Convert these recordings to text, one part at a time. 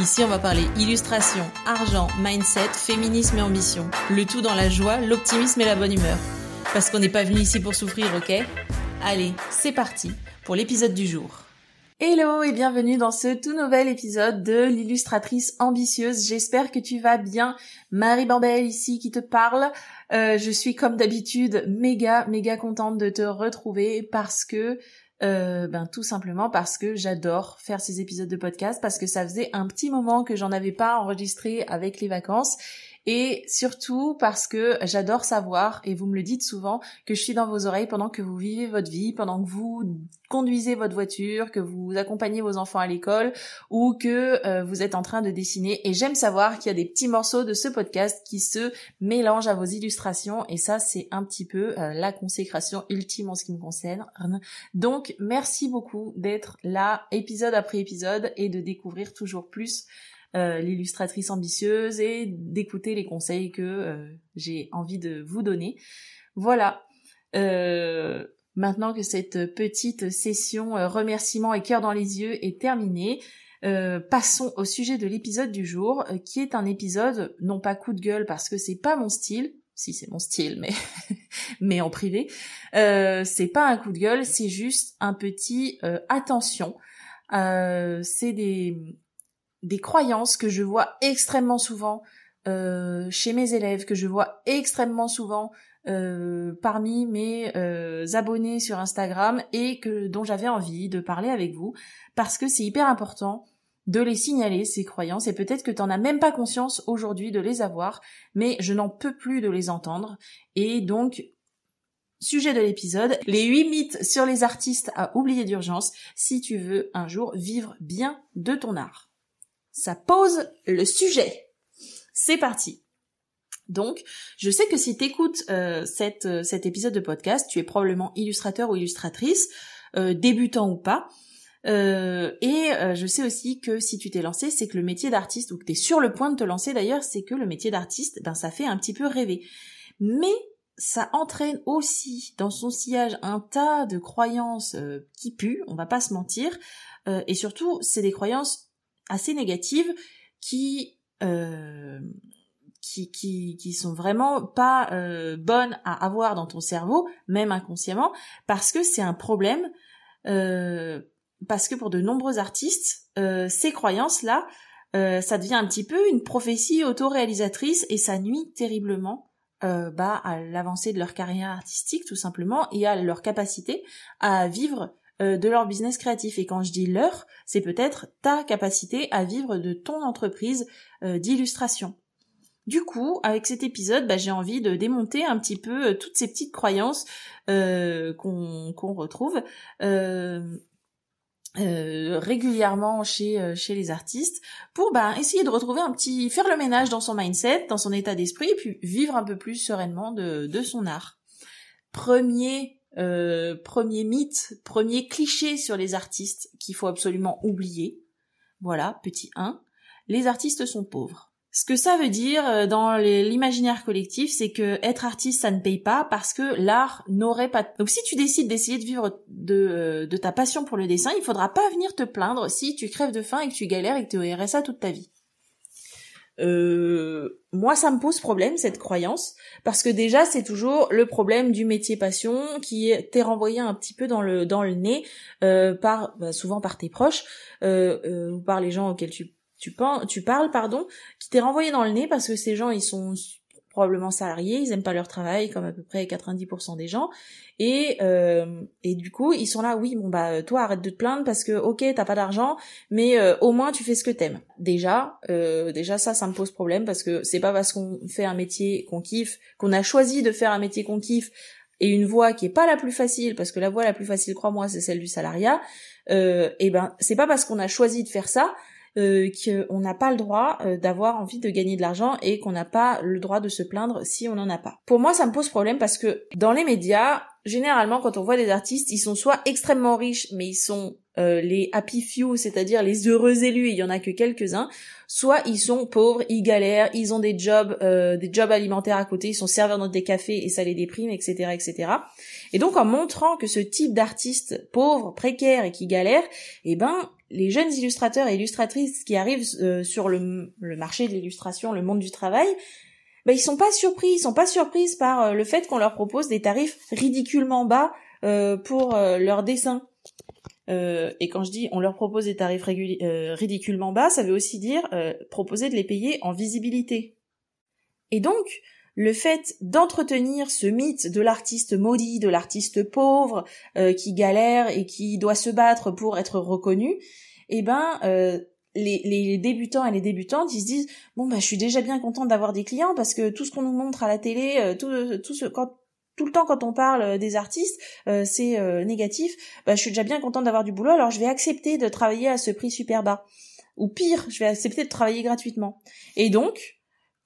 Ici, on va parler illustration, argent, mindset, féminisme et ambition. Le tout dans la joie, l'optimisme et la bonne humeur. Parce qu'on n'est pas venu ici pour souffrir, ok? Allez, c'est parti pour l'épisode du jour. Hello et bienvenue dans ce tout nouvel épisode de l'illustratrice ambitieuse. J'espère que tu vas bien. Marie Bambel ici qui te parle. Euh, je suis comme d'habitude méga méga contente de te retrouver parce que euh, ben tout simplement parce que j'adore faire ces épisodes de podcast parce que ça faisait un petit moment que j'en avais pas enregistré avec les vacances et surtout parce que j'adore savoir, et vous me le dites souvent, que je suis dans vos oreilles pendant que vous vivez votre vie, pendant que vous conduisez votre voiture, que vous accompagnez vos enfants à l'école ou que euh, vous êtes en train de dessiner. Et j'aime savoir qu'il y a des petits morceaux de ce podcast qui se mélangent à vos illustrations et ça c'est un petit peu euh, la consécration ultime en ce qui me concerne. Donc merci beaucoup d'être là épisode après épisode et de découvrir toujours plus euh, l'illustratrice ambitieuse et d'écouter les conseils que euh, j'ai envie de vous donner. Voilà. Euh, maintenant que cette petite session remerciements et cœur dans les yeux est terminée, passons au sujet de l'épisode du jour, qui est un épisode non pas coup de gueule parce que c'est pas mon style, si c'est mon style, mais mais en privé, c'est pas un coup de gueule, c'est juste un petit attention. c'est des des croyances que je vois extrêmement souvent euh, chez mes élèves, que je vois extrêmement souvent euh, parmi mes euh, abonnés sur Instagram et que dont j'avais envie de parler avec vous parce que c'est hyper important de les signaler ces croyances et peut-être que tu n'en as même pas conscience aujourd'hui de les avoir mais je n'en peux plus de les entendre. Et donc Sujet de l'épisode, les 8 mythes sur les artistes à oublier d'urgence si tu veux un jour vivre bien de ton art ça pose le sujet. C'est parti. Donc, je sais que si tu écoutes euh, euh, cet épisode de podcast, tu es probablement illustrateur ou illustratrice, euh, débutant ou pas. et je sais aussi que si tu t'es lancé, c'est que le métier d'artiste, ou que tu es sur le point de te lancer d'ailleurs, c'est que le métier d'artiste, ben ça fait un petit peu rêver. Mais ça entraîne aussi dans son sillage un tas de croyances qui puent, on va pas se mentir, et surtout c'est des croyances assez négatives qui euh, qui, qui, qui sont vraiment pas euh, bonnes à avoir dans ton cerveau, même inconsciemment, parce que c'est un problème, euh, parce que pour de nombreux artistes, euh, ces croyances-là, euh, ça devient un petit peu une prophétie autoréalisatrice et ça nuit terriblement euh, bah, à l'avancée de leur carrière artistique tout simplement et à leur capacité à vivre de leur business créatif. Et quand je dis leur, c'est peut-être ta capacité à vivre de ton entreprise euh, d'illustration. Du coup, avec cet épisode, bah, j'ai envie de démonter un petit peu euh, toutes ces petites croyances qu'on retrouve régulièrement chez chez les artistes pour bah, essayer de retrouver un petit faire le ménage dans son mindset, dans son état d'esprit et puis vivre un peu plus sereinement de, de son art. Premier euh, premier mythe, premier cliché sur les artistes qu'il faut absolument oublier. Voilà, petit 1. Les artistes sont pauvres. Ce que ça veut dire euh, dans l'imaginaire collectif, c'est que être artiste, ça ne paye pas parce que l'art n'aurait pas... Donc si tu décides d'essayer de vivre de, euh, de ta passion pour le dessin, il faudra pas venir te plaindre si tu crèves de faim et que tu galères et que tu es RSA toute ta vie. Euh, moi, ça me pose problème cette croyance parce que déjà c'est toujours le problème du métier passion qui t'est renvoyé un petit peu dans le dans le nez euh, par bah, souvent par tes proches euh, ou par les gens auxquels tu tu, tu parles pardon qui t'est renvoyé dans le nez parce que ces gens ils sont probablement salariés, ils aiment pas leur travail comme à peu près 90% des gens. Et euh, et du coup ils sont là oui bon bah toi arrête de te plaindre parce que ok t'as pas d'argent mais euh, au moins tu fais ce que t'aimes. Déjà euh, déjà ça ça me pose problème parce que c'est pas parce qu'on fait un métier qu'on kiffe qu'on a choisi de faire un métier qu'on kiffe et une voie qui est pas la plus facile parce que la voie la plus facile crois-moi c'est celle du salariat et ben c'est pas parce qu'on a choisi de faire ça euh, qu'on n'a pas le droit euh, d'avoir envie de gagner de l'argent et qu'on n'a pas le droit de se plaindre si on n'en a pas. Pour moi, ça me pose problème parce que dans les médias, généralement, quand on voit des artistes, ils sont soit extrêmement riches, mais ils sont euh, les happy few, c'est-à-dire les heureux élus, il y en a que quelques-uns, soit ils sont pauvres, ils galèrent, ils ont des jobs, euh, des jobs alimentaires à côté, ils sont serveurs dans des cafés et ça les déprime, etc., etc. Et donc en montrant que ce type d'artistes pauvres, précaires et qui galèrent, eh ben les jeunes illustrateurs et illustratrices qui arrivent euh, sur le, marché de l'illustration, le monde du travail, ben ils sont pas surpris, ils sont pas surprises par le fait qu'on leur propose des tarifs ridiculement bas pour leurs dessins. Euh, et quand je dis on leur propose des tarifs euh, ridiculement bas, ça veut aussi dire euh, proposer de les payer en visibilité. Et donc, le fait d'entretenir ce mythe de l'artiste maudit, de l'artiste pauvre, qui galère et qui doit se battre pour être reconnu, eh ben, les, les, débutants et les débutantes, ils se disent bon bah je suis déjà bien contente d'avoir des clients parce que tout ce qu'on nous montre à la télé, tout, tout ce quand tout le temps quand on parle euh, des artistes, euh, c'est euh, négatif, bah, je suis déjà bien contente d'avoir du boulot, alors je vais accepter de travailler à ce prix super bas. Ou pire, je vais accepter de travailler gratuitement. Et donc,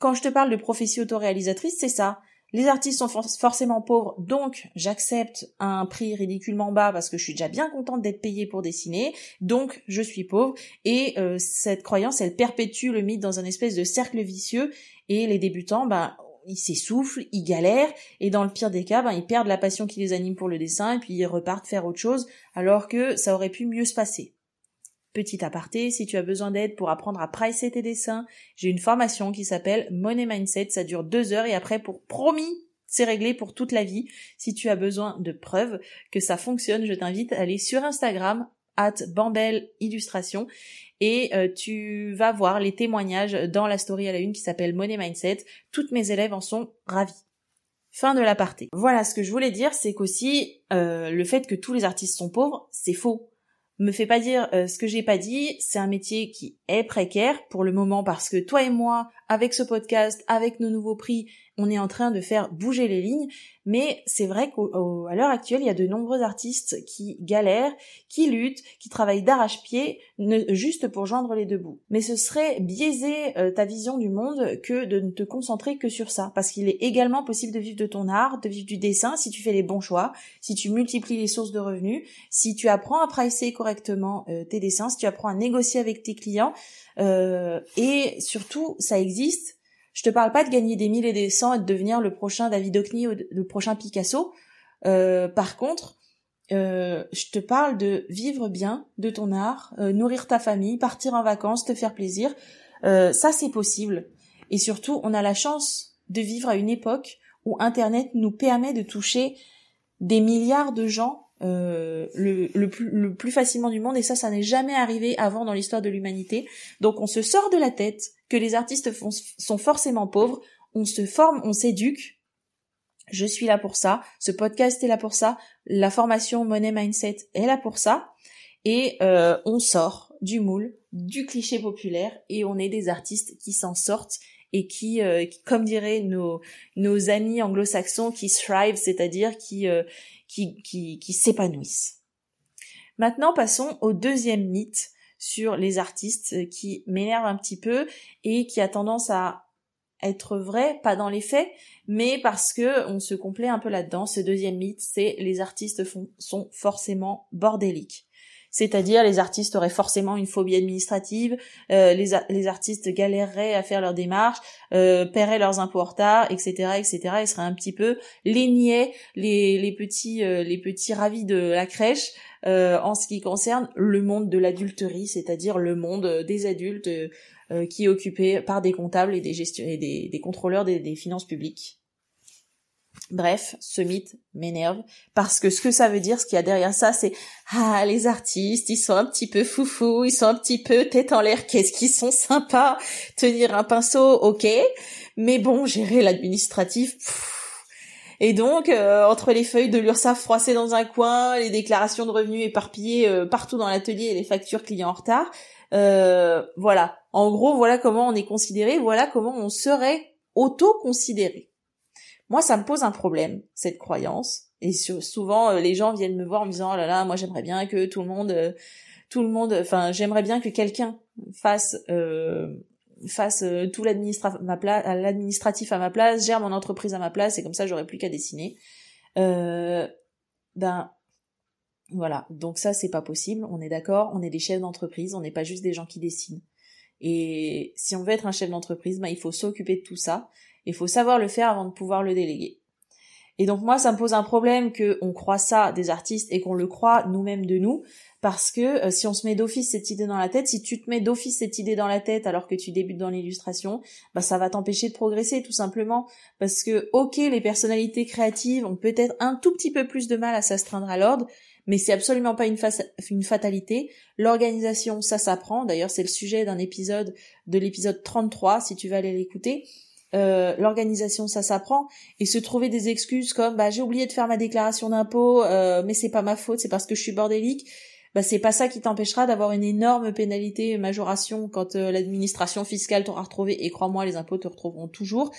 quand je te parle de prophétie autoréalisatrice, c'est ça. Les artistes sont forcément pauvres, donc j'accepte un prix ridiculement bas parce que je suis déjà bien contente d'être payée pour dessiner, donc je suis pauvre. Et cette croyance, elle perpétue le mythe dans un espèce de cercle vicieux. Et les débutants, ben, ils s'essoufflent, ils galèrent, et dans le pire des cas, ben, ils perdent la passion qui les anime pour le dessin, et puis ils repartent faire autre chose, alors que ça aurait pu mieux se passer. Petit aparté, si tu as besoin d'aide pour apprendre à pricer tes dessins, j'ai une formation qui s'appelle Money Mindset, ça dure deux heures, et après, pour promis, c'est réglé pour toute la vie. Si tu as besoin de preuves que ça fonctionne, je t'invite à aller sur Instagram, at Bambel Illustration, et euh, tu vas voir les témoignages dans la story à la une qui s'appelle Money Mindset. Toutes mes élèves en sont ravis. Fin de l'aparté. Voilà, ce que je voulais dire, c'est qu'aussi euh, le fait que tous les artistes sont pauvres, c'est faux. Me fais pas dire euh, ce que j'ai pas dit, c'est un métier qui est précaire pour le moment parce que toi et moi, avec ce podcast, avec nos nouveaux prix, on est en train de faire bouger les lignes, mais c'est vrai qu'à l'heure actuelle, il y a de nombreux artistes qui galèrent, qui luttent, qui travaillent d'arrache-pied, juste pour joindre les deux bouts. Mais ce serait biaiser euh, ta vision du monde que de ne te concentrer que sur ça, parce qu'il est également possible de vivre de ton art, de vivre du dessin, si tu fais les bons choix, si tu multiplies les sources de revenus, si tu apprends à pricer correctement euh, tes dessins, si tu apprends à négocier avec tes clients, euh, et surtout, ça existe je te parle pas de gagner des mille et des cents et de devenir le prochain David Hockney ou le prochain Picasso. Euh, par contre, euh, je te parle de vivre bien de ton art, euh, nourrir ta famille, partir en vacances, te faire plaisir. ça, c'est possible. Et surtout, on a la chance de vivre à une époque où Internet nous permet de toucher des milliards de gens le, le, plus, le plus facilement du monde et ça ça n'est jamais arrivé avant dans l'histoire de l'humanité donc on se sort de la tête que les artistes sont forcément pauvres, on se forme, on s'éduque. Je suis là pour ça, ce podcast est là pour ça, la formation Money Mindset est là pour ça, et euh, on sort du moule, du cliché populaire, et on est des artistes qui s'en sortent et qui, euh, comme diraient nos, amis anglo-saxons, qui thrive, c'est-à-dire qui, euh, qui, qui, qui s'épanouissent. Maintenant, passons au deuxième mythe sur les artistes qui m'énerve un petit peu et qui a tendance à être vrai, pas dans les faits, mais parce que on se complaît un peu là-dedans. Ce deuxième mythe, c'est les artistes sont forcément bordéliques. C'est-à-dire les artistes auraient forcément une phobie administrative, euh, les, les, artistes galéreraient à faire leurs démarches, euh, paieraient leurs impôts en retard, etc., etc. Ils seraient un petit peu les niais, les, les petits, euh, les petits ravis de la crèche, euh, en ce qui concerne le monde de l'adulterie, c'est-à-dire le monde des adultes qui est occupé par des comptables et des, gestion et des, contrôleurs des, finances publiques. Bref, ce mythe m'énerve parce que ce que ça veut dire, ce qu'il y a derrière ça, c'est ah les artistes, ils sont un petit peu foufous, ils sont un petit peu tête en l'air, qu'est-ce qu'ils sont sympas, tenir un pinceau, ok, mais bon, gérer l'administratif, et donc, euh, entre les feuilles de l'URSSAF froissées dans un coin, les déclarations de revenus éparpillées euh, partout dans l'atelier et les factures clients en retard, euh, voilà. En gros, voilà comment on est considéré, voilà comment on serait auto-considéré. Moi, ça me pose un problème, cette croyance. Et souvent, les gens viennent me voir en me disant, oh là là, moi j'aimerais bien que tout le monde, tout le monde, enfin, j'aimerais bien que quelqu'un fasse euh, fasse euh, tout l'administratif à ma place, gère mon entreprise à ma place, et comme ça j'aurai plus qu'à dessiner. Euh, ben voilà, donc ça c'est pas possible, on est d'accord, on est des chefs d'entreprise, on n'est pas juste des gens qui dessinent. Et si on veut être un chef d'entreprise, ben il faut s'occuper de tout ça, il faut savoir le faire avant de pouvoir le déléguer. Et donc moi, ça me pose un problème que on croit ça des artistes et qu'on le croit nous-mêmes de nous, parce que euh, si on se met d'office cette idée dans la tête, si tu te mets d'office cette idée dans la tête alors que tu débutes dans l'illustration, bah ça va t'empêcher de progresser tout simplement, parce que ok, les personnalités créatives ont peut-être un tout petit peu plus de mal à s'astreindre à l'ordre, mais c'est absolument pas une, une fatalité. L'organisation, ça s'apprend. D'ailleurs, c'est le sujet d'un épisode de l'épisode 33, si tu veux aller l'écouter. Euh, l'organisation ça s'apprend. Et se trouver des excuses comme bah j'ai oublié de faire ma déclaration d'impôt euh, mais c'est pas ma faute c'est parce que je suis bordélique bah c'est pas ça qui t'empêchera d'avoir une énorme pénalité majoration quand euh, l'administration fiscale t'aura retrouvé. Et crois-moi les impôts te retrouveront toujours.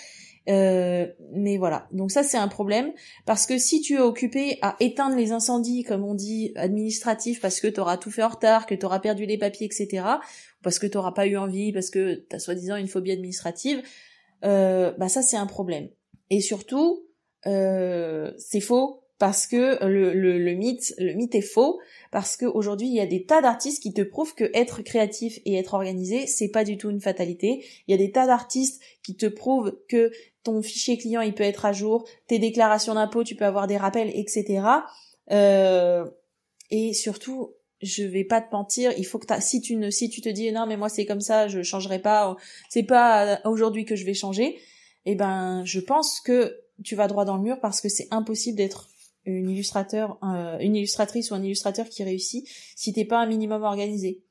Mais voilà. Donc ça c'est un problème. Parce que si tu es occupé à éteindre les incendies comme on dit administratifs parce que t'auras tout fait en retard que t'auras perdu les papiers etc parce que t'auras pas eu envie parce que t'as soi-disant une phobie administrative euh, bah ça c'est un problème. Et surtout, euh, c'est faux parce que le, le, mythe le mythe est faux parce qu'aujourd'hui il y a des tas d'artistes qui te prouvent que être créatif et être organisé c'est pas du tout une fatalité. Il y a des tas d'artistes qui te prouvent que ton fichier client il peut être à jour, tes déclarations d'impôts tu peux avoir des rappels etc. Euh, et surtout je vais pas te mentir, il faut que si tu ne si tu te dis non mais moi c'est comme ça, je changerai pas, c'est pas aujourd'hui que je vais changer, eh ben je pense que tu vas droit dans le mur parce que c'est impossible d'être une illustrateur euh, une illustratrice ou un illustrateur qui réussit si t'es pas un minimum organisé.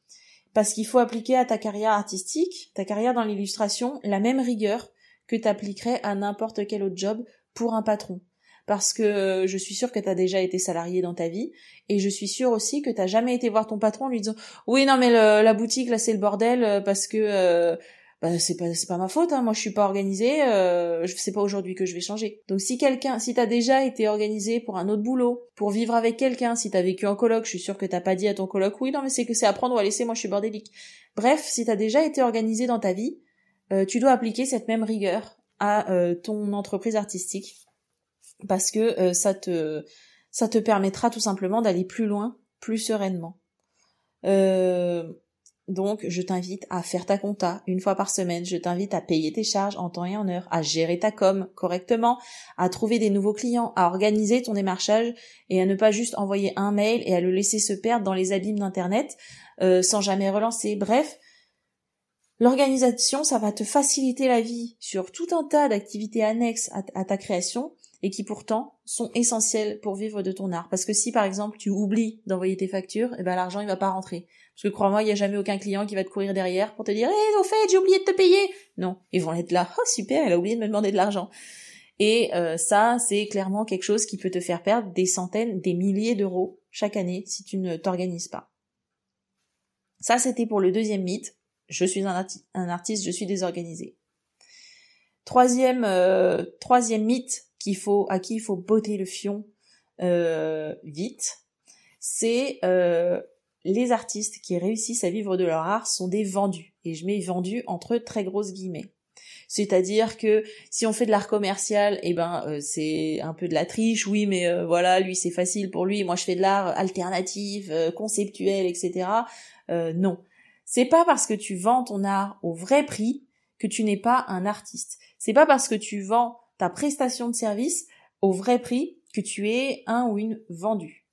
Parce qu'il faut appliquer à ta carrière artistique, ta carrière dans l'illustration, la même rigueur que t'appliquerais à n'importe quel autre job pour un patron parce que je suis sûre que tu as déjà été salarié dans ta vie et je suis sûre aussi que tu jamais été voir ton patron en lui disant "Oui, non mais la boutique là c'est le bordel euh, parce que euh, bah, c'est pas c'est pas ma faute hein. moi je suis pas organisée euh, je sais pas aujourd'hui que je vais changer donc si quelqu'un si t'as déjà été organisé pour un autre boulot pour vivre avec quelqu'un si t'as vécu en coloc je suis sûre que t'as pas dit à ton coloc oui non mais c'est que c'est à prendre ou à laisser moi je suis bordélique bref si t'as déjà été organisé dans ta vie euh, tu dois appliquer cette même rigueur à ton entreprise artistique parce que euh, ça te ça te permettra tout simplement d'aller plus loin, plus sereinement. Euh, donc, je t'invite à faire ta compta une fois par semaine. Je t'invite à payer tes charges en temps et en heure, à gérer ta com correctement, à trouver des nouveaux clients, à organiser ton démarchage et à ne pas juste envoyer un mail et à le laisser se perdre dans les abîmes d'internet euh, sans jamais relancer. Bref, l'organisation, ça va te faciliter la vie sur tout un tas d'activités annexes à ta création et qui pourtant sont essentiels pour vivre de ton art. Parce que si par exemple tu oublies d'envoyer tes factures, eh ben l'argent il va pas rentrer. Parce que crois-moi, il y a jamais aucun client qui va te courir derrière pour te dire "Eh, au fait, j'ai oublié de te payer." Non, ils vont être là "Oh super, elle a oublié de me demander de l'argent." Et euh, ça, c'est clairement quelque chose qui peut te faire perdre des centaines, des milliers d'euros chaque année si tu ne t'organises pas. Ça, c'était pour le deuxième mythe. Je suis un, artiste, je suis désorganisé. Troisième, euh, troisième mythe, qu'il faut, à qui il faut botter le fion euh, vite, c'est euh, les artistes qui réussissent à vivre de leur art sont des vendus. Et je mets vendus entre très grosses guillemets. C'est-à-dire que si on fait de l'art commercial, eh ben euh, c'est un peu de la triche, oui, mais voilà, lui c'est facile pour lui. Moi je fais de l'art alternatif, conceptuel, etc. non, c'est pas parce que tu vends ton art au vrai prix que tu n'es pas un artiste. C'est pas parce que tu vends ta prestation de service au vrai prix que tu es un ou une vendu.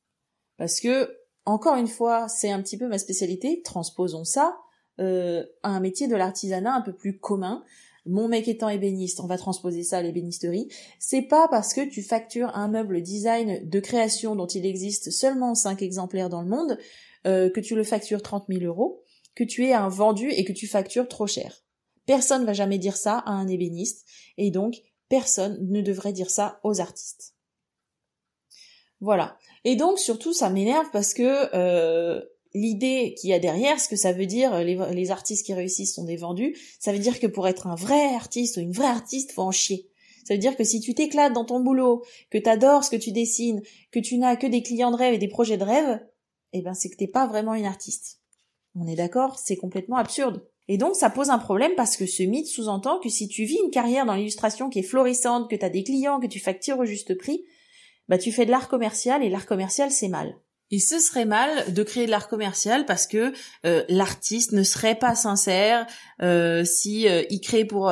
Parce que, encore une fois, c'est un petit peu ma spécialité, transposons ça euh, à un métier de l'artisanat un peu plus commun. Mon mec étant ébéniste, on va transposer ça à l'ébénisterie. C'est pas parce que tu factures un meuble design de création dont il existe seulement 5 exemplaires dans le monde, euh, que tu le factures 30 000 euros, que tu es un vendu et que tu factures trop cher. Personne va jamais dire ça à un ébéniste, et donc Personne ne devrait dire ça aux artistes. Voilà. Et donc surtout ça m'énerve parce que euh, l'idée qu'il y a derrière, ce que ça veut dire, les, artistes qui réussissent sont des vendus, ça veut dire que pour être un vrai artiste ou une vraie artiste, faut en chier. Ça veut dire que si tu t'éclates dans ton boulot, que t'adores ce que tu dessines, que tu n'as que des clients de rêve et des projets de rêve, eh ben c'est que t'es pas vraiment une artiste. On est d'accord, c'est complètement absurde. Et donc ça pose un problème parce que ce mythe sous-entend que si tu vis une carrière dans l'illustration qui est florissante, que tu as des clients, que tu factures au juste prix, bah tu fais de l'art commercial et l'art commercial c'est mal. Et ce serait mal de créer de l'art commercial parce que euh, l'artiste ne serait pas sincère euh, si euh, il crée pour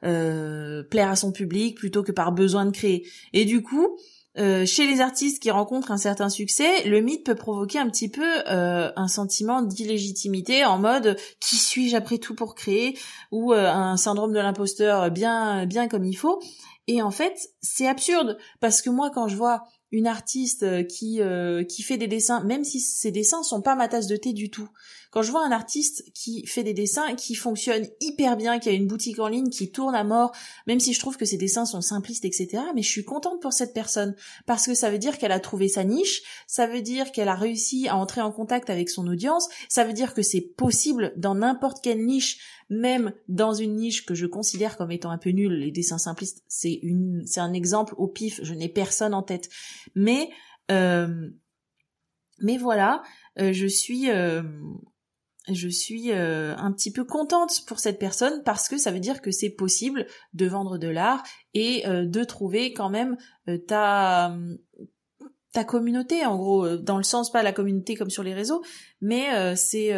plaire à son public plutôt que par besoin de créer. Et du coup, euh, chez les artistes qui rencontrent un certain succès, le mythe peut provoquer un petit peu euh, un sentiment d'illégitimité en mode qui suis-je après tout pour créer? ou euh, un syndrome de l'imposteur bien bien comme il faut. Et en fait, c'est absurde parce que moi quand je vois une artiste euh, qui euh, qui fait des dessins, même si ces dessins sont pas ma tasse de thé du tout. Quand je vois un artiste qui fait des dessins qui fonctionnent hyper bien, qui a une boutique en ligne qui tourne à mort, même si je trouve que ses dessins sont simplistes, etc. Mais je suis contente pour cette personne parce que ça veut dire qu'elle a trouvé sa niche, ça veut dire qu'elle a réussi à entrer en contact avec son audience, ça veut dire que c'est possible dans n'importe quelle niche même dans une niche que je considère comme étant un peu nulle, les dessins simplistes, c'est une, c'est un exemple au pif, je n'ai personne en tête. Mais, euh, mais voilà, euh, je suis, euh, je suis un petit peu contente pour cette personne parce que ça veut dire que c'est possible de vendre de l'art et de trouver quand même ta ta communauté en gros dans le sens pas la communauté comme sur les réseaux mais c'est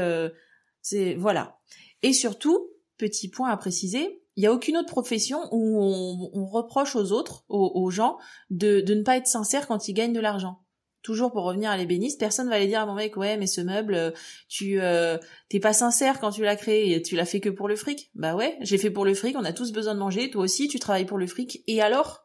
c'est voilà. Et surtout, petit point à préciser, il n'y a aucune autre profession où on, reproche aux autres, aux, gens, de, ne pas être sincère quand ils gagnent de l'argent. Toujours pour revenir à l'ébéniste, personne va aller dire à mon mec ouais mais ce meuble tu euh, t'es pas sincère quand tu l'as créé tu l'as fait que pour le fric. Bah ouais, j'ai fait pour le fric, on a tous besoin de manger, toi aussi tu travailles pour le fric et alors?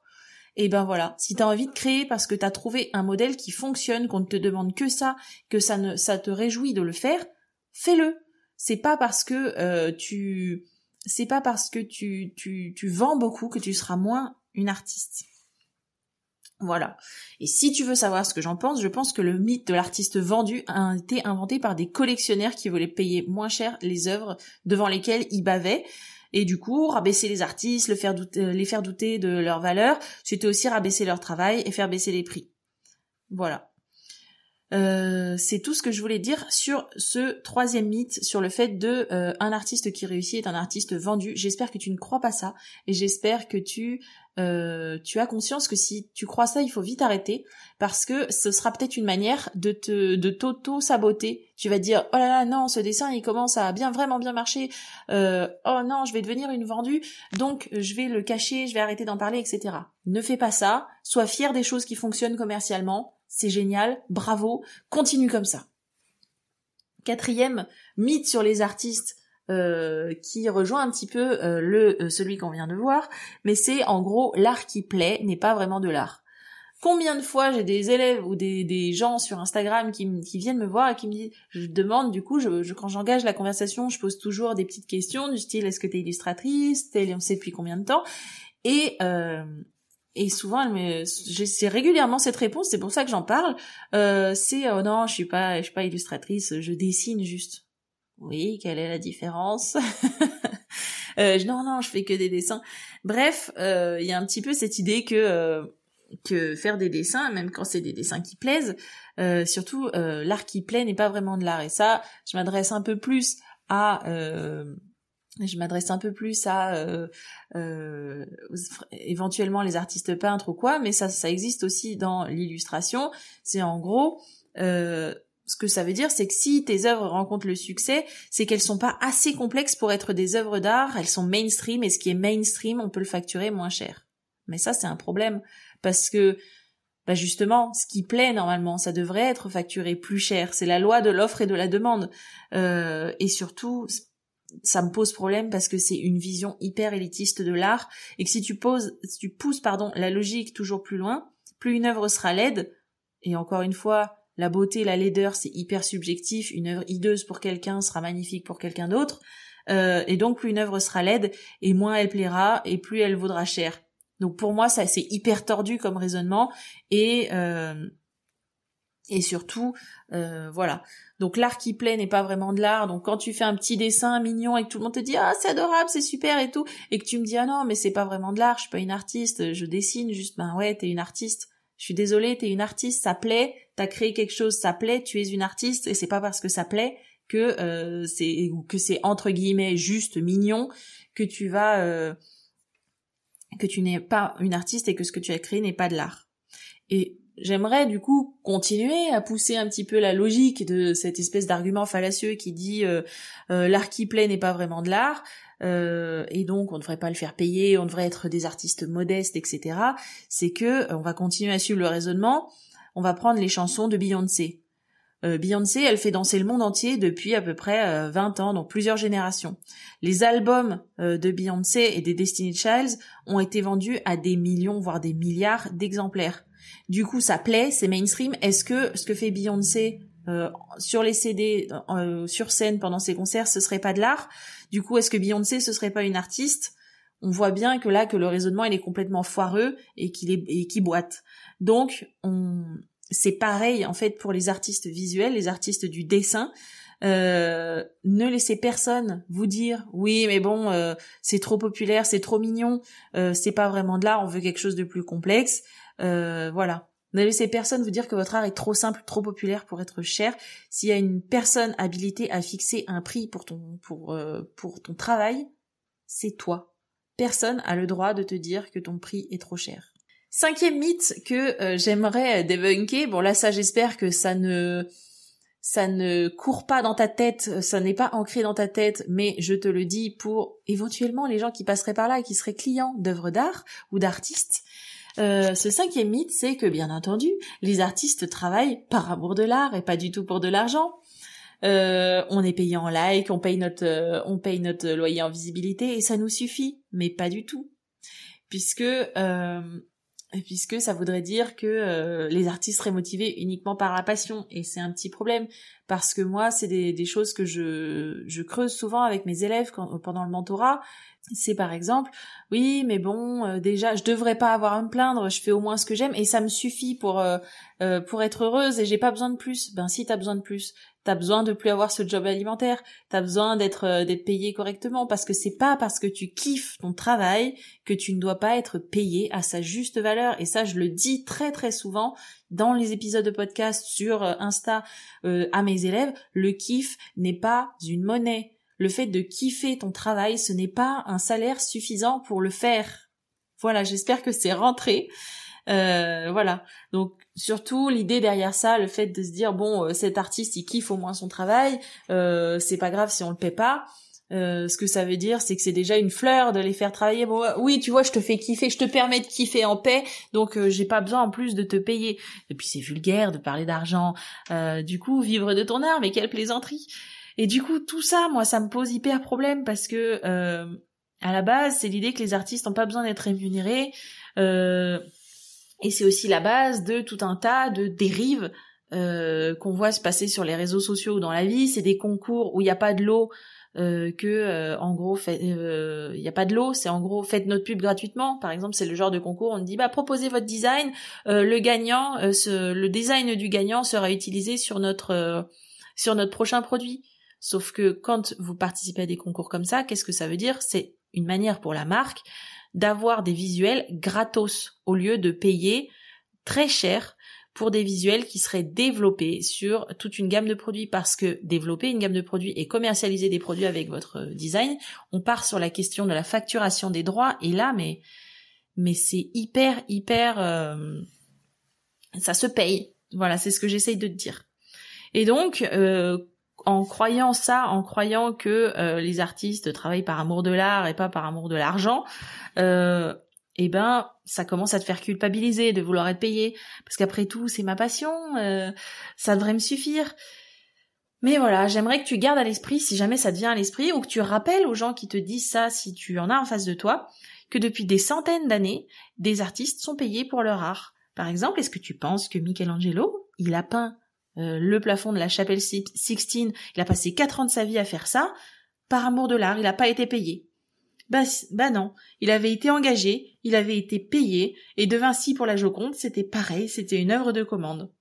Et ben voilà, si t'as envie de créer parce que t'as trouvé un modèle qui fonctionne, qu'on ne te demande que ça, que ça ne te réjouit de le faire, fais-le c'est pas parce que euh, tu c'est pas parce que tu, tu, tu vends beaucoup que tu seras moins une artiste. Voilà. Et si tu veux savoir ce que j'en pense, je pense que le mythe de l'artiste vendu a été inventé par des collectionneurs qui voulaient payer moins cher les œuvres devant lesquelles ils bavaient. Et du coup, rabaisser les artistes, les faire douter de leur valeur, c'était aussi rabaisser leur travail et faire baisser les prix. Voilà. Euh, c'est tout ce que je voulais dire sur ce troisième mythe, sur le fait de euh, un artiste qui réussit est un artiste vendu. J'espère que tu ne crois pas ça et j'espère que tu euh, tu as conscience que si tu crois ça, il faut vite arrêter parce que ce sera peut-être une manière de te de t'auto saboter. Tu vas dire oh là là non ce dessin il commence à bien vraiment bien marcher. oh non je vais devenir une vendue donc je vais le cacher, je vais arrêter d'en parler etc. Ne fais pas ça. Sois fier des choses qui fonctionnent commercialement c'est génial, bravo, continue comme ça. Quatrième mythe sur les artistes euh, qui rejoint un petit peu euh, le euh, celui qu'on vient de voir, mais c'est en gros l'art qui plaît n'est pas vraiment de l'art. Combien de fois j'ai des élèves ou des, gens sur Instagram qui, viennent me voir et qui me disent, je demande du coup, quand j'engage la conversation, je pose toujours des petites questions du style est-ce que tu es illustratrice, t'es, on sait depuis combien de temps, et et souvent c'est régulièrement cette réponse c'est pour ça que j'en parle. Euh, c'est oh non je suis pas je suis pas illustratrice je dessine juste. Oui quelle est la différence euh, non non je fais que des dessins. Bref euh, il y a un petit peu cette idée que euh, que faire des dessins même quand c'est des dessins qui plaisent euh, surtout l'art qui plaît n'est pas vraiment de l'art. Et ça je m'adresse un peu plus à je m'adresse un peu plus à euh, euh, éventuellement les artistes peintres ou quoi, mais ça, ça existe aussi dans l'illustration. C'est en gros euh, ce que ça veut dire, c'est que si tes œuvres rencontrent le succès, c'est qu'elles sont pas assez complexes pour être des œuvres d'art. Elles sont mainstream et ce qui est mainstream, on peut le facturer moins cher. Mais ça, c'est un problème parce que bah justement, ce qui plaît normalement, ça devrait être facturé plus cher. C'est la loi de l'offre et de la demande. Euh, et surtout, ça me pose problème parce que c'est une vision hyper élitiste de l'art et que si tu poses, si tu pousses pardon la logique toujours plus loin, plus une œuvre sera laide. Et encore une fois, la beauté, la laideur, c'est hyper subjectif. Une œuvre hideuse pour quelqu'un sera magnifique pour quelqu'un d'autre. Euh, et donc plus une œuvre sera laide et moins elle plaira et plus elle vaudra cher. Donc pour moi, ça c'est hyper tordu comme raisonnement et euh, et surtout euh, voilà. Donc l'art qui plaît n'est pas vraiment de l'art. Donc quand tu fais un petit dessin mignon et que tout le monde te dit ah c'est adorable c'est super et tout et que tu me dis ah non mais c'est pas vraiment de l'art je suis pas une artiste je dessine juste ben ouais t'es une artiste. Je suis désolée t'es une artiste ça plaît t'as créé quelque chose ça plaît tu es une artiste et c'est pas parce que ça plaît que euh, c'est que c'est entre guillemets juste mignon que tu vas euh, que tu n'es pas une artiste et que ce que tu as créé n'est pas de l'art. Et j'aimerais du coup continuer à pousser un petit peu la logique de cette espèce d'argument fallacieux qui dit euh, l'art qui plaît n'est pas vraiment de l'art. et donc on ne devrait pas le faire payer, on devrait être des artistes modestes, etc. C'est que on va continuer à suivre le raisonnement. On va prendre les chansons de Beyoncé. Euh, Beyoncé, elle fait danser le monde entier depuis à peu près 20 euh, ans, donc plusieurs générations. Les albums euh, de Beyoncé et des Destiny Childs ont été vendus à des millions, voire des milliards d'exemplaires. Du coup, ça plaît, c'est mainstream. Est-ce que ce que fait Beyoncé sur les CD, sur scène pendant ses concerts, ce serait pas de l'art? Du coup, est-ce que Beyoncé ce serait pas une artiste? On voit bien que là, que le raisonnement il est complètement foireux et qu'il est et qui boite. Donc, on, c'est pareil en fait pour les artistes visuels, les artistes du dessin. Euh, ne laissez personne vous dire oui mais bon euh, c'est trop populaire, c'est trop mignon, euh, c'est pas vraiment de l'art, on veut quelque chose de plus complexe. voilà. Ne laissez personne vous dire que votre art est trop simple, trop populaire pour être cher. S'il y a une personne habilitée à fixer un prix pour ton pour pour ton travail, c'est toi. Personne a le droit de te dire que ton prix est trop cher. Cinquième mythe que euh, j'aimerais débunker. Bon là ça j'espère que ça ne ça ne court pas dans ta tête, ça n'est pas ancré dans ta tête, mais je te le dis pour éventuellement les gens qui passeraient par là et qui seraient clients d'œuvres d'art ou d'artistes. Euh, ce cinquième mythe, c'est que bien entendu, les artistes travaillent par amour de l'art et pas du tout pour de l'argent. Euh, on est payé en like, on paye notre, on paye notre loyer en visibilité et ça nous suffit, mais pas du tout, puisque puisque ça voudrait dire que euh, les artistes seraient motivés uniquement par la passion. Et c'est un petit problème parce que moi c'est des, choses que je, je creuse souvent avec mes élèves pendant le mentorat c'est par exemple oui mais bon euh, déjà je devrais pas avoir à me plaindre je fais au moins ce que j'aime et ça me suffit pour euh, pour être heureuse et j'ai pas besoin de plus. Ben si t'as besoin de plus. T'as besoin de plus avoir ce job alimentaire, t'as besoin d'être euh, d'être payé correctement parce que c'est pas parce que tu kiffes ton travail que tu ne dois pas être payé à sa juste valeur et ça je le dis très très souvent dans les épisodes de podcast sur euh, Insta euh, à mes élèves, le kiff n'est pas une monnaie. Le fait de kiffer ton travail, ce n'est pas un salaire suffisant pour le faire. Voilà, j'espère que c'est rentré. Euh, voilà. Donc surtout l'idée derrière ça, le fait de se dire bon, euh, cet artiste il kiffe au moins son travail, euh, c'est pas grave si on le paie pas. Euh, ce que ça veut dire, c'est que c'est déjà une fleur de les faire travailler. Bon, oui, tu vois, je te fais kiffer, je te permets de kiffer en paix, donc j'ai pas besoin en plus de te payer. Et puis c'est vulgaire de parler d'argent. du coup, vivre de ton art, mais quelle plaisanterie. Et du coup, tout ça, moi, ça me pose hyper problème parce que à la base, c'est l'idée que les artistes n'ont pas besoin d'être rémunérés. Euh, et c'est aussi la base de tout un tas de dérives euh, qu'on voit se passer sur les réseaux sociaux ou dans la vie. C'est des concours où il n'y a pas de l'eau, euh, que euh, en gros il n'y a pas de l'eau, c'est en gros faites notre pub gratuitement. Par exemple, c'est le genre de concours où on dit bah proposez votre design, le gagnant, le design du gagnant sera utilisé sur notre sur notre prochain produit. Sauf que quand vous participez à des concours comme ça, qu'est-ce que ça veut dire? C'est une manière pour la marque d'avoir des visuels gratos au lieu de payer très cher pour des visuels qui seraient développés sur toute une gamme de produits parce que développer une gamme de produits et commercialiser des produits avec votre design, on part sur la question de la facturation des droits et là mais mais c'est hyper hyper euh, ça se paye. Voilà, c'est ce que j'essaye de te dire. Et donc euh, en croyant ça, en croyant que euh, les artistes travaillent par amour de l'art et pas par amour de l'argent, euh, eh ben ça commence à te faire culpabiliser de vouloir être payé parce qu'après tout c'est ma passion, euh, ça devrait me suffire. Mais voilà, j'aimerais que tu gardes à l'esprit, si jamais ça te vient à l'esprit, ou que tu rappelles aux gens qui te disent ça, si tu en as en face de toi, que depuis des centaines d'années, des artistes sont payés pour leur art. Par exemple, est-ce que tu penses que Michelangelo, il a peint euh, le plafond de la chapelle Sixtine, il a passé quatre ans de sa vie à faire ça, par amour de l'art, il n'a pas été payé. Bah, bah non, il avait été engagé, il avait été payé, et De Vinci pour la Joconde, c'était pareil, c'était une œuvre de commande.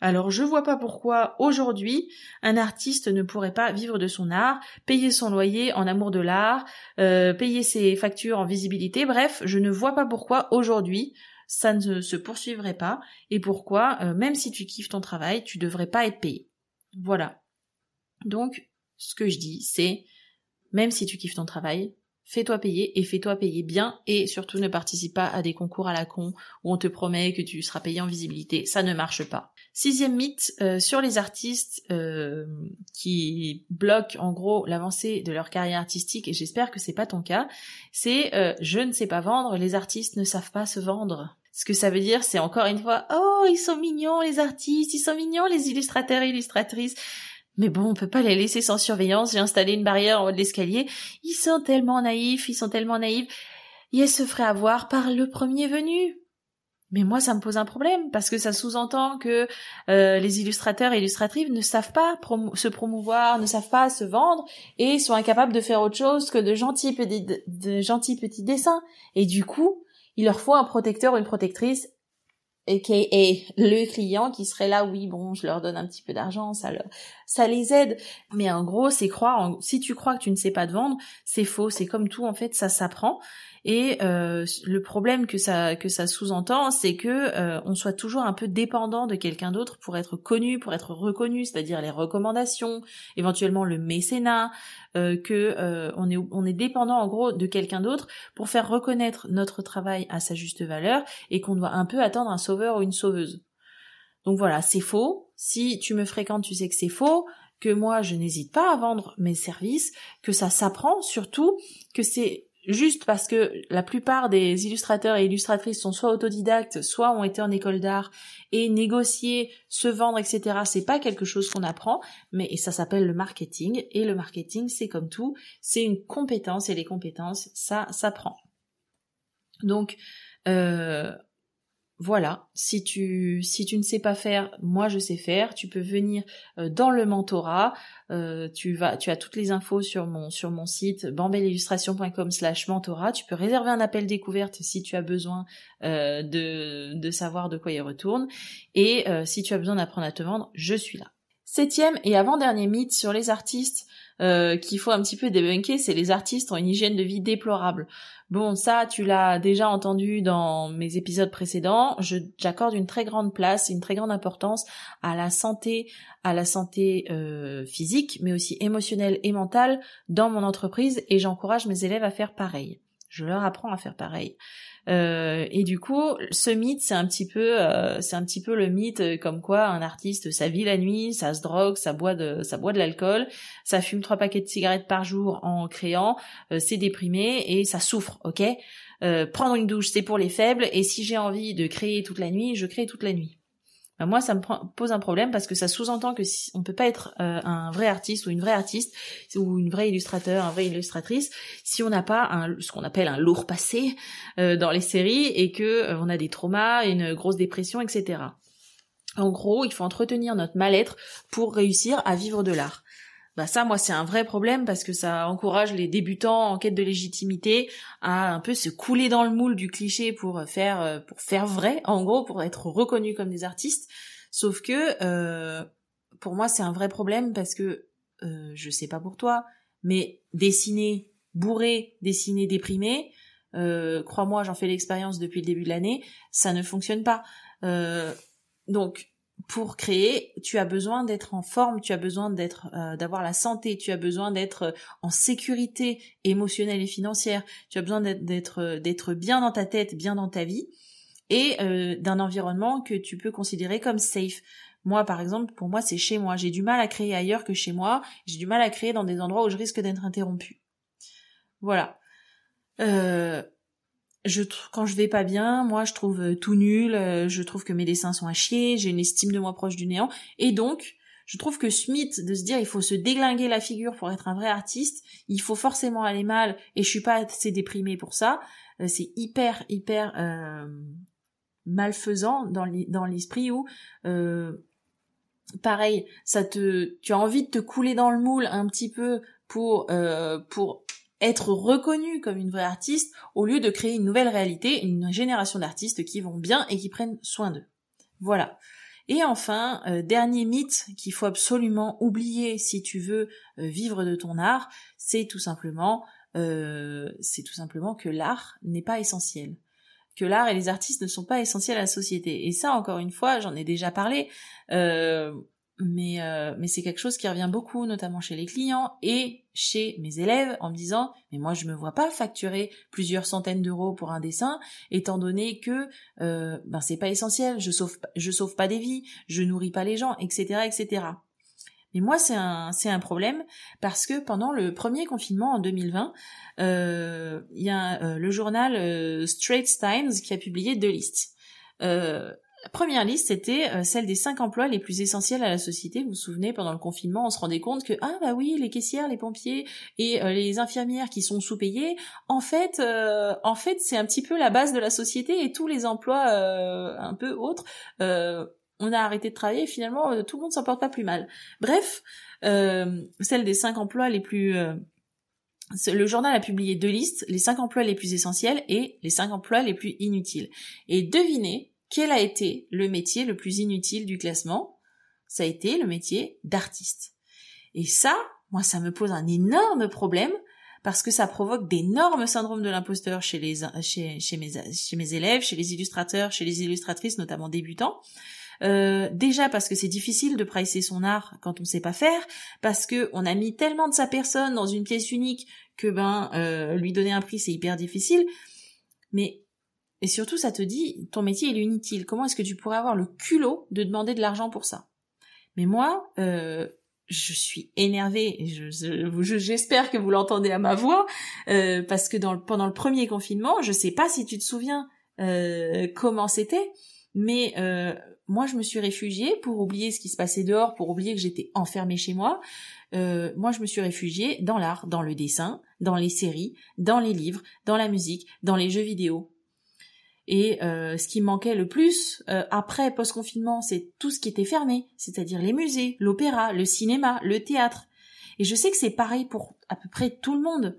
Alors je vois pas pourquoi aujourd'hui un artiste ne pourrait pas vivre de son art, payer son loyer en amour de l'art, euh, payer ses factures en visibilité, bref, je ne vois pas pourquoi aujourd'hui ça ne se poursuivrait pas et pourquoi, euh, même si tu kiffes ton travail, tu devrais pas être payé. Voilà. Donc, ce que je dis, c'est, même si tu kiffes ton travail, fais-toi payer et fais-toi payer bien et surtout ne participe pas à des concours à la con où on te promet que tu seras payé en visibilité. Ça ne marche pas. Sixième mythe euh, sur les artistes euh, qui bloquent en gros l'avancée de leur carrière artistique et j'espère que c'est pas ton cas, c'est je ne sais pas vendre, les artistes ne savent pas se vendre. Ce que ça veut dire, c'est encore une fois, oh, ils sont mignons, les artistes, ils sont mignons, les illustrateurs et illustratrices. Mais bon, on peut pas les laisser sans surveillance. J'ai installé une barrière en haut de l'escalier. Ils sont tellement naïfs, ils sont tellement naïfs. ils se feraient avoir par le premier venu. Mais moi, ça me pose un problème parce que ça sous-entend que euh, les illustrateurs et illustratrices ne savent pas se promouvoir, ne savent pas se vendre et sont incapables de faire autre chose que de gentils petits dessins. Et du coup, il leur faut un protecteur ou une protectrice et le client qui serait là, oui, bon, je leur donne un petit peu d'argent, ça leur, ça les aide. Mais en gros, c'est croire, si tu crois que tu ne sais pas te vendre, c'est faux, c'est comme tout, en fait, ça s'apprend. Et euh, le problème que ça que ça sous-entend, c'est que euh, on soit toujours un peu dépendant de quelqu'un d'autre pour être connu, pour être reconnu, c'est-à-dire les recommandations, éventuellement le mécénat, euh, que euh, on est on est dépendant en gros de quelqu'un d'autre pour faire reconnaître notre travail à sa juste valeur et qu'on doit un peu attendre un sauveur ou une sauveuse. Donc voilà, c'est faux. Si tu me fréquentes, tu sais que c'est faux que moi je n'hésite pas à vendre mes services, que ça s'apprend surtout, que c'est juste parce que la plupart des illustrateurs et illustratrices sont soit autodidactes, soit ont été en école d'art et négocier, se vendre, etc. C'est pas quelque chose qu'on apprend, mais ça s'appelle le marketing et le marketing c'est comme tout, c'est une compétence et les compétences ça s'apprend. Donc euh, voilà, si tu si tu ne sais pas faire, moi je sais faire. Tu peux venir euh, dans le mentorat. Euh, tu vas, tu as toutes les infos sur mon sur mon site bambelillustration.com/slash mentorat. Tu peux réserver un appel découverte si tu as besoin euh, de de savoir de quoi il retourne. Et si tu as besoin d'apprendre à te vendre, je suis là. Septième et avant-dernier mythe sur les artistes qu'il faut un petit peu débunker, c'est les artistes ont une hygiène de vie déplorable. Bon, ça, tu l'as déjà entendu dans mes épisodes précédents. j'accorde une très grande place, une très grande importance à la santé, à la santé euh, physique, mais aussi émotionnelle et mentale dans mon entreprise, et j'encourage mes élèves à faire pareil. Je leur apprends à faire pareil. Euh, et du coup, ce mythe, c'est un petit peu, euh, c'est un petit peu le mythe euh, comme quoi un artiste, ça vit la nuit, ça se drogue, ça boit de, ça boit de l'alcool, ça fume trois paquets de cigarettes par jour en créant, c'est déprimé et ça souffre, ok? Prendre une douche, c'est pour les faibles, et si j'ai envie de créer toute la nuit, je crée toute la nuit. Ben, moi, ça me pose un problème parce que ça sous-entend que si, on peut pas être un vrai artiste ou une vraie artiste ou une vraie illustrateur, un vrai illustratrice si on n'a pas ce qu'on appelle un lourd passé euh, dans les séries et que euh, on a des traumas, une grosse dépression, etc. En gros, il faut entretenir notre mal-être pour réussir à vivre de l'art. Bah ça, moi, c'est un vrai problème parce que ça encourage les débutants en quête de légitimité à un peu se couler dans le moule du cliché pour faire euh, pour faire vrai, en gros, pour être reconnus comme des artistes. Sauf que euh, pour moi, c'est un vrai problème parce que euh, je sais pas pour toi, mais dessiner bourré, dessiné, déprimé, euh, crois-moi, j'en fais l'expérience depuis le début de l'année, ça ne fonctionne pas. donc pour créer, tu as besoin d'être en forme, tu as besoin d'être, euh, d'avoir la santé, tu as besoin d'être euh, en sécurité émotionnelle et financière, tu as besoin d'être, euh, d'être bien dans ta tête, bien dans ta vie, et d'un environnement que tu peux considérer comme safe. Moi, par exemple, pour moi, c'est chez moi. J'ai du mal à créer ailleurs que chez moi. J'ai du mal à créer dans des endroits où je risque d'être interrompu. Voilà. Euh, je quand je vais pas bien, moi je trouve euh, tout nul, euh, je trouve que mes dessins sont à chier, j'ai une estime de moi proche du néant, et donc je trouve que mythe de se dire il faut se déglinguer la figure pour être un vrai artiste, il faut forcément aller mal, et je suis pas assez déprimée pour ça, euh, c'est hyper hyper malfaisant dans l'esprit où pareil, ça te, tu as envie de te couler dans le moule un petit peu pour pour être reconnu comme une vraie artiste au lieu de créer une nouvelle réalité, une génération d'artistes qui vont bien et qui prennent soin d'eux. Voilà. Et enfin, euh, dernier mythe qu'il faut absolument oublier si tu veux euh, vivre de ton art, c'est tout simplement, euh, c'est tout simplement que l'art n'est pas essentiel, que l'art et les artistes ne sont pas essentiels à la société. Et ça, encore une fois, j'en ai déjà parlé mais euh, mais c'est quelque chose qui revient beaucoup, notamment chez les clients et chez mes élèves, en me disant mais moi je me vois pas facturer plusieurs centaines d'euros pour un dessin, étant donné que euh, ben c'est pas essentiel, je sauve je sauve pas des vies, je nourris pas les gens, etc. etc. Mais moi, c'est un, c'est un problème parce que pendant le premier confinement en 2020, euh, il y a euh, le journal euh, Straits Times qui a publié deux listes. La première liste, c'était euh, celle des cinq emplois les plus essentiels à la société. Vous vous souvenez, pendant le confinement, on se rendait compte que, ah bah oui, les caissières, les pompiers et euh, les infirmières qui sont sous-payés, en fait, euh, en fait, c'est un petit peu la base de la société et tous les emplois un peu autres, on a arrêté de travailler et finalement, tout le monde s'en porte pas plus mal. Bref, celle des cinq emplois les plus... le journal a publié deux listes, les cinq emplois les plus essentiels et les cinq emplois les plus inutiles. Et devinez, quel a été le métier le plus inutile du classement? Ça a été le métier d'artiste. Et ça, moi, ça me pose un énorme problème parce que ça provoque d'énormes syndromes de l'imposteur chez les chez, chez, mes, chez mes élèves, chez les illustrateurs, chez les illustratrices, notamment débutants. Euh, déjà parce que c'est difficile de pricer son art quand on sait pas faire, parce que on a mis tellement de sa personne dans une pièce unique que ben euh, lui donner un prix c'est hyper difficile. Mais et surtout, ça te dit, ton métier est inutile. Comment est-ce que tu pourrais avoir le culot de demander de l'argent pour ça? Mais moi, euh, je suis énervée. J'espère je, que vous l'entendez à ma voix, euh, parce que pendant le premier confinement, je sais pas si tu te souviens euh, comment c'était, mais moi, je me suis réfugiée pour oublier ce qui se passait dehors, pour oublier que j'étais enfermée chez moi. Moi, je me suis réfugiée dans l'art, dans le dessin, dans les séries, dans les livres, dans la musique, dans les jeux vidéo. Et euh, ce qui manquait le plus euh, après post-confinement, c'est tout ce qui était fermé, c'est-à-dire les musées, l'opéra, le cinéma, le théâtre. Et je sais que c'est pareil pour à peu près tout le monde.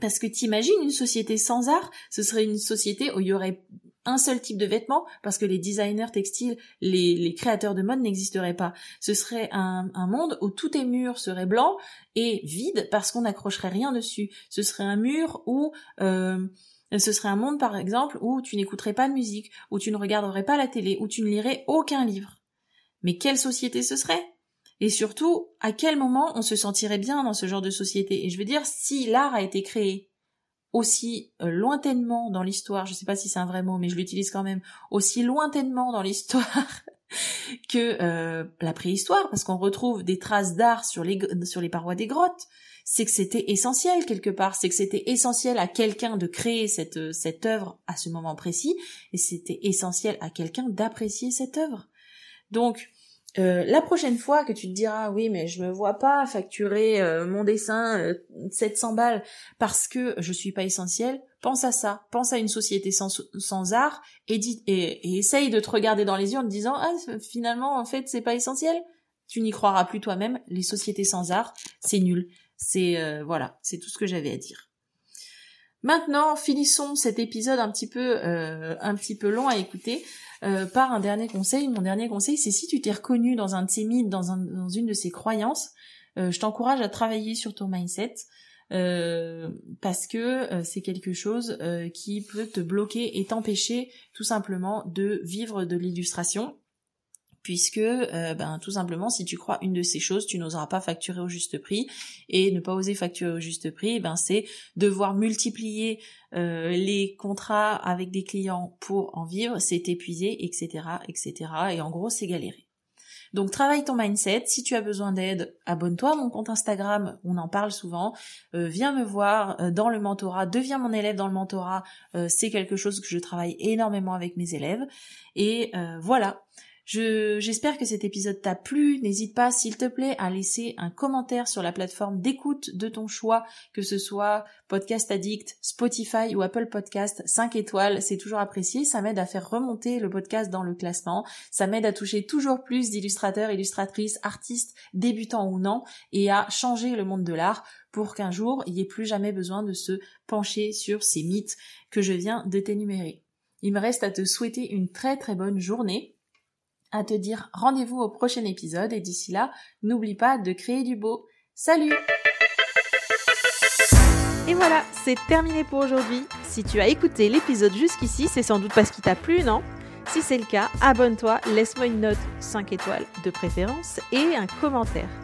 Parce que t'imagines une société sans art, ce serait une société où il y aurait un seul type de vêtements, parce que les designers textiles, les, créateurs de mode n'existeraient pas. Ce serait un, un, monde où tout est mur serait blanc et vide parce qu'on n'accrocherait rien dessus. Ce serait un mur où euh, ce serait un monde, par exemple, où tu n'écouterais pas de musique, où tu ne regarderais pas la télé, où tu ne lirais aucun livre. Mais quelle société ce serait? Et surtout, à quel moment on se sentirait bien dans ce genre de société? Et je veux dire, si l'art a été créé aussi euh, lointainement dans l'histoire, je sais pas si c'est un vrai mot, mais je l'utilise quand même, aussi lointainement dans l'histoire que euh, la préhistoire, parce qu'on retrouve des traces d'art sur les parois des grottes, c'est que c'était essentiel quelque part, c'est que c'était essentiel à quelqu'un de créer cette, euh, cette œuvre à ce moment précis, et c'était essentiel à quelqu'un d'apprécier cette œuvre. Donc, euh, la prochaine fois que tu te diras oui mais je me vois pas facturer euh, mon dessin 700 balles parce que je suis pas essentiel, pense à ça, pense à une société sans, sans art et, et, essaye de te regarder dans les yeux en te disant ah finalement en fait c'est pas essentiel. Tu n'y croiras plus toi-même, les sociétés sans art, c'est nul. C'est euh, voilà, c'est tout ce que j'avais à dire. Maintenant, finissons cet épisode un petit peu euh, un petit peu long à écouter euh, par un dernier conseil. Mon dernier conseil, c'est si tu t'es reconnu dans un de ces mythes, dans, dans une de ces croyances, je t'encourage à travailler sur ton mindset. parce que c'est quelque chose qui peut te bloquer et t'empêcher tout simplement de vivre de l'illustration puisque euh, ben, tout simplement si tu crois une de ces choses, tu n'oseras pas facturer au juste prix et ne pas oser facturer au juste prix, ben c'est devoir multiplier euh, les contrats avec des clients pour en vivre, c'est épuisé, etc., etc. Et en gros, c'est galérer. Donc travaille ton mindset. Si tu as besoin d'aide, abonne-toi à mon compte Instagram, on en parle souvent. Euh, viens me voir dans le mentorat, deviens mon élève dans le mentorat. c'est quelque chose que je travaille énormément avec mes élèves. Et voilà. J'espère que cet épisode t'a plu. N'hésite pas, s'il te plaît, à laisser un commentaire sur la plateforme d'écoute de ton choix, que ce soit Podcast Addict, Spotify ou Apple Podcast. 5 étoiles, c'est toujours apprécié. Ça m'aide à faire remonter le podcast dans le classement. Ça m'aide à toucher toujours plus d'illustrateurs, illustratrices, artistes, débutants ou non, et à changer le monde de l'art pour qu'un jour, il n'y ait plus jamais besoin de se pencher sur ces mythes que je viens de t'énumérer. Il me reste à te souhaiter une très très bonne journée à te dire rendez-vous au prochain épisode et d'ici là, n'oublie pas de créer du beau. Salut Et voilà, c'est terminé pour aujourd'hui. Si tu as écouté l'épisode jusqu'ici, c'est sans doute parce qu'il t'a plu, non? Si c'est le cas, abonne-toi, laisse-moi une note 5 étoiles de préférence et un commentaire.